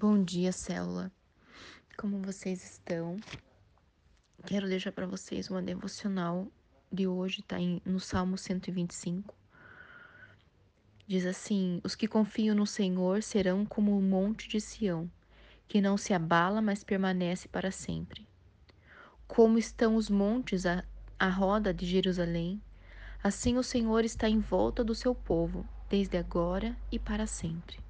Bom dia, célula. Como vocês estão? Quero deixar para vocês uma devocional de hoje, tá em, no Salmo 125. Diz assim: Os que confiam no Senhor serão como o monte de Sião, que não se abala, mas permanece para sempre. Como estão os montes à, à roda de Jerusalém, assim o Senhor está em volta do seu povo, desde agora e para sempre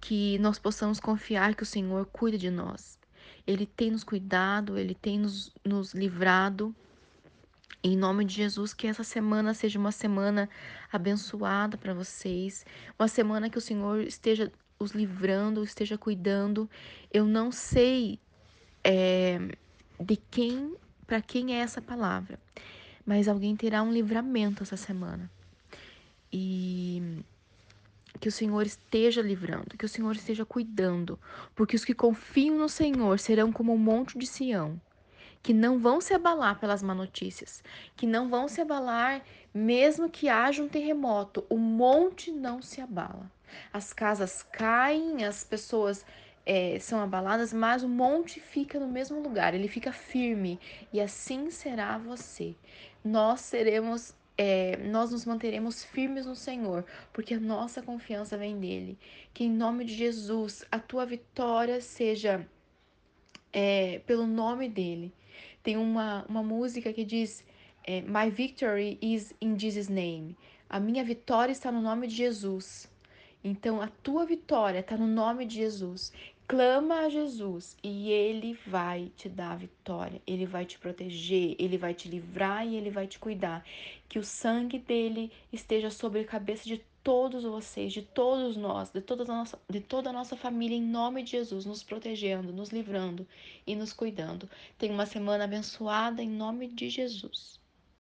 que nós possamos confiar que o Senhor cuida de nós. Ele tem nos cuidado, ele tem nos, nos livrado. Em nome de Jesus, que essa semana seja uma semana abençoada para vocês, uma semana que o Senhor esteja os livrando, esteja cuidando. Eu não sei é, de quem, para quem é essa palavra, mas alguém terá um livramento essa semana. E que o Senhor esteja livrando, que o Senhor esteja cuidando, porque os que confiam no Senhor serão como um monte de Sião, que não vão se abalar pelas má notícias, que não vão se abalar mesmo que haja um terremoto, o monte não se abala. As casas caem, as pessoas é, são abaladas, mas o monte fica no mesmo lugar, ele fica firme, e assim será você. Nós seremos é, nós nos manteremos firmes no Senhor, porque a nossa confiança vem dele. Que em nome de Jesus a tua vitória seja é, pelo nome dele. Tem uma, uma música que diz: é, My victory is in Jesus' name. A minha vitória está no nome de Jesus. Então a tua vitória está no nome de Jesus. Clama a Jesus e ele vai te dar a vitória. Ele vai te proteger, ele vai te livrar e ele vai te cuidar. Que o sangue dele esteja sobre a cabeça de todos vocês, de todos nós, de toda a nossa, de toda a nossa família, em nome de Jesus, nos protegendo, nos livrando e nos cuidando. Tenha uma semana abençoada em nome de Jesus.